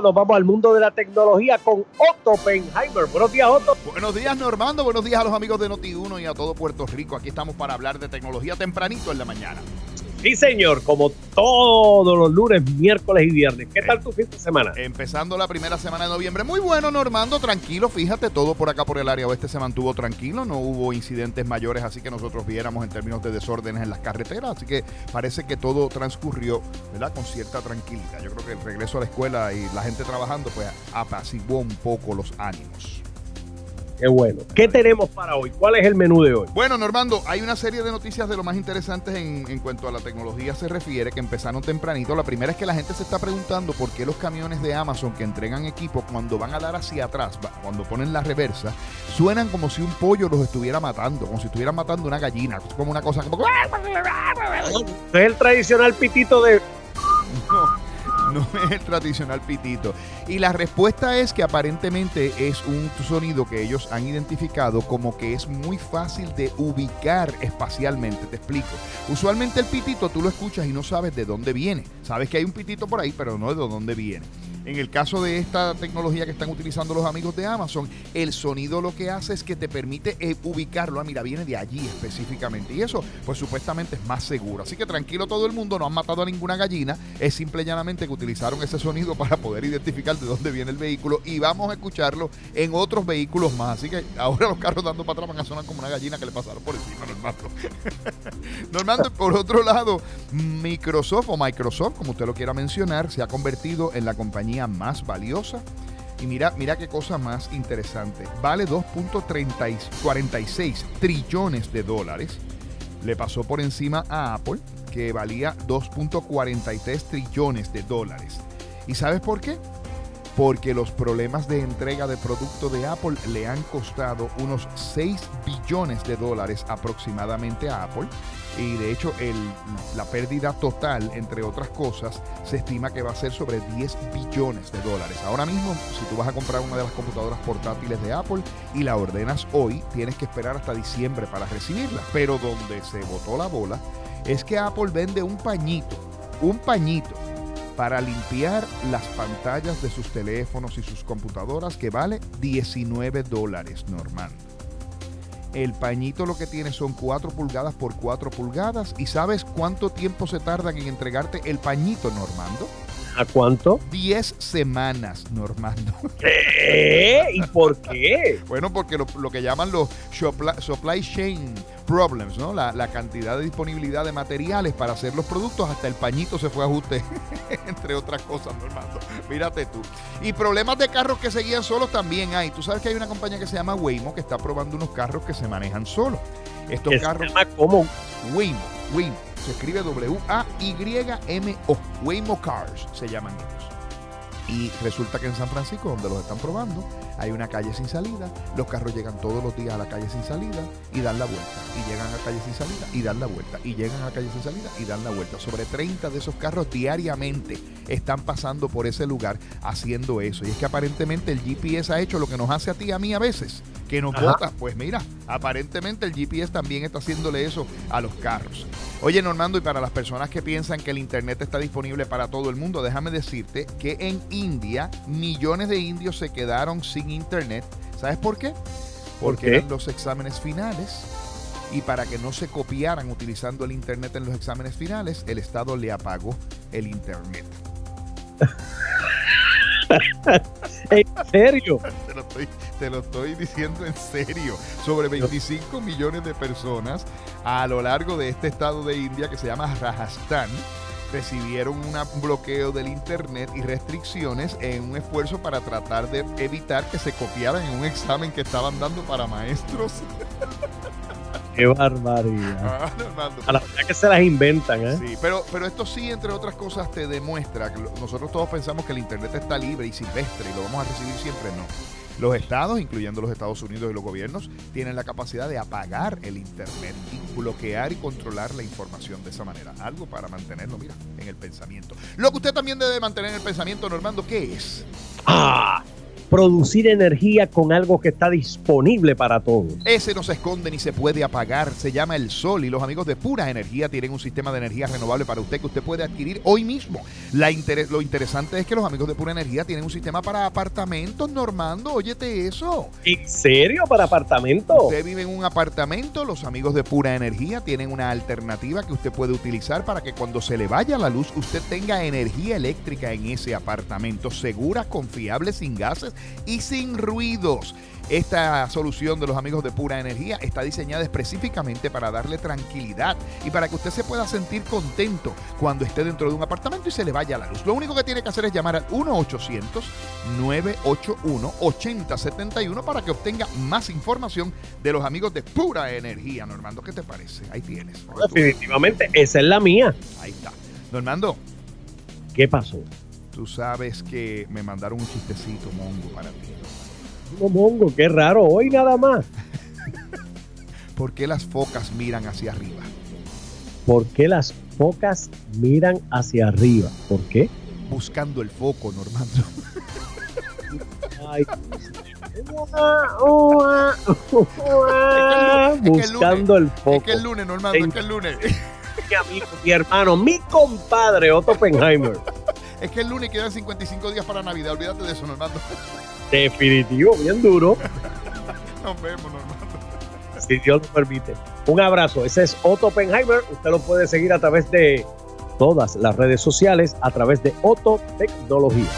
nos vamos al mundo de la tecnología con Otto Penheimer. Buenos días, Otto. Buenos días, Normando. Buenos días a los amigos de Noti1 y a todo Puerto Rico. Aquí estamos para hablar de tecnología tempranito en la mañana. Sí, señor, como todos los lunes, miércoles y viernes. ¿Qué tal tu fin de semana? Empezando la primera semana de noviembre. Muy bueno, Normando, tranquilo. Fíjate, todo por acá por el área oeste se mantuvo tranquilo. No hubo incidentes mayores, así que nosotros viéramos en términos de desórdenes en las carreteras. Así que parece que todo transcurrió, ¿verdad? Con cierta tranquilidad. Yo creo que el regreso a la escuela y la gente trabajando, pues apaciguó un poco los ánimos. Qué bueno. ¿Qué tenemos para hoy? ¿Cuál es el menú de hoy? Bueno, Normando, hay una serie de noticias de lo más interesantes en, en, cuanto a la tecnología se refiere, que empezaron tempranito. La primera es que la gente se está preguntando por qué los camiones de Amazon que entregan equipo, cuando van a dar hacia atrás, cuando ponen la reversa, suenan como si un pollo los estuviera matando, como si estuvieran matando una gallina. Es como una cosa como... Es el tradicional pitito de... No es el tradicional pitito. Y la respuesta es que aparentemente es un sonido que ellos han identificado como que es muy fácil de ubicar espacialmente. Te explico. Usualmente el pitito tú lo escuchas y no sabes de dónde viene. Sabes que hay un pitito por ahí, pero no de dónde viene. En el caso de esta tecnología que están utilizando los amigos de Amazon, el sonido lo que hace es que te permite eh, ubicarlo. Ah, mira, viene de allí específicamente. Y eso, pues supuestamente es más seguro. Así que tranquilo todo el mundo, no han matado a ninguna gallina. Es simple y llanamente que utilizaron ese sonido para poder identificar de dónde viene el vehículo. Y vamos a escucharlo en otros vehículos más. Así que ahora los carros dando para atrás van a sonar como una gallina que le pasaron por encima, Normando. Normando, por otro lado, Microsoft o Microsoft, como usted lo quiera mencionar, se ha convertido en la compañía más valiosa. Y mira, mira qué cosa más interesante. Vale 2.46 trillones de dólares. Le pasó por encima a Apple, que valía 2.43 trillones de dólares. ¿Y sabes por qué? Porque los problemas de entrega de producto de Apple le han costado unos 6 billones de dólares aproximadamente a Apple y de hecho la pérdida total, entre otras cosas, se estima que va a ser sobre 10 billones de dólares. Ahora mismo, si tú vas a comprar una de las computadoras portátiles de Apple y la ordenas hoy, tienes que esperar hasta diciembre para recibirla. Pero donde se botó la bola es que Apple vende un pañito, un pañito para limpiar las pantallas de sus teléfonos y sus computadoras que vale 19 dólares normal. El pañito lo que tiene son 4 pulgadas por 4 pulgadas. ¿Y sabes cuánto tiempo se tardan en entregarte el pañito, Normando? ¿A cuánto? 10 semanas, Normando. ¿Qué? ¿Y por qué? bueno, porque lo, lo que llaman los supply chain problems, ¿no? La, la, cantidad de disponibilidad de materiales para hacer los productos, hasta el pañito se fue a ajuste, entre otras cosas, Normando. Mírate tú. Y problemas de carros que seguían solos también hay. Tú sabes que hay una compañía que se llama Waymo que está probando unos carros que se manejan solos. Estos carros. Se llama ¿Cómo? Waymo, Waymo. Se escribe W-A-Y-M-O. Waymo Cars se llaman ellos. Y resulta que en San Francisco, donde los están probando, hay una calle sin salida. Los carros llegan todos los días a la calle sin salida y dan la vuelta. Y llegan a calle sin salida y dan la vuelta. Y llegan a calle sin salida y dan la vuelta. Sobre 30 de esos carros diariamente están pasando por ese lugar haciendo eso. Y es que aparentemente el GPS ha hecho lo que nos hace a ti y a mí a veces, que nos bota. Pues mira, aparentemente el GPS también está haciéndole eso a los carros. Oye, Normando, y para las personas que piensan que el Internet está disponible para todo el mundo, déjame decirte que en India millones de indios se quedaron sin Internet. ¿Sabes por qué? Porque ¿Por qué? eran los exámenes finales y para que no se copiaran utilizando el Internet en los exámenes finales, el Estado le apagó el Internet. ¿En serio? Te lo, estoy, te lo estoy diciendo en serio. Sobre 25 millones de personas a lo largo de este estado de India que se llama Rajasthan recibieron un bloqueo del internet y restricciones en un esfuerzo para tratar de evitar que se copiaran en un examen que estaban dando para maestros. Qué barbaridad. A la verdad que se las inventan, ¿eh? Sí, pero, pero esto sí, entre otras cosas, te demuestra que nosotros todos pensamos que el Internet está libre y silvestre y lo vamos a recibir siempre. No. Los estados, incluyendo los Estados Unidos y los gobiernos, tienen la capacidad de apagar el Internet y bloquear y controlar la información de esa manera. Algo para mantenerlo, mira, en el pensamiento. Lo que usted también debe mantener en el pensamiento, Normando, ¿qué es? Ah, producir energía con algo que está disponible para todos. Ese no se esconde ni se puede apagar, se llama el sol y los amigos de Pura Energía tienen un sistema de energía renovable para usted que usted puede adquirir hoy mismo. La lo interesante es que los amigos de Pura Energía tienen un sistema para apartamentos, Normando, óyete eso. ¿En serio? ¿Para apartamentos? Usted vive en un apartamento, los amigos de Pura Energía tienen una alternativa que usted puede utilizar para que cuando se le vaya la luz usted tenga energía eléctrica en ese apartamento, segura, confiable, sin gases y sin ruidos. Esta solución de los amigos de Pura Energía está diseñada específicamente para darle tranquilidad y para que usted se pueda sentir contento cuando esté dentro de un apartamento y se le vaya la luz. Lo único que tiene que hacer es llamar al 1-800-981-8071 para que obtenga más información de los amigos de Pura Energía. Normando, ¿qué te parece? Ahí tienes. Definitivamente, esa es la mía. Ahí está. Normando. ¿Qué pasó? Tú sabes que me mandaron un chistecito mongo para ti. No mongo, qué raro, hoy nada más. ¿Por qué las focas miran hacia arriba? ¿Por qué las focas miran hacia arriba? ¿Por qué? Buscando el foco, Normando. Ay, Buscando el, foco. Es que el lunes, Normando, es que el lunes. Mi amigo, mi hermano, mi compadre Otto Oppenheimer. Es que el lunes quedan 55 días para Navidad. Olvídate de eso, Normando. Definitivo, bien duro. Nos vemos, Normando. Si Dios lo permite. Un abrazo. Ese es Otto Oppenheimer. Usted lo puede seguir a través de todas las redes sociales, a través de Otto Tecnología.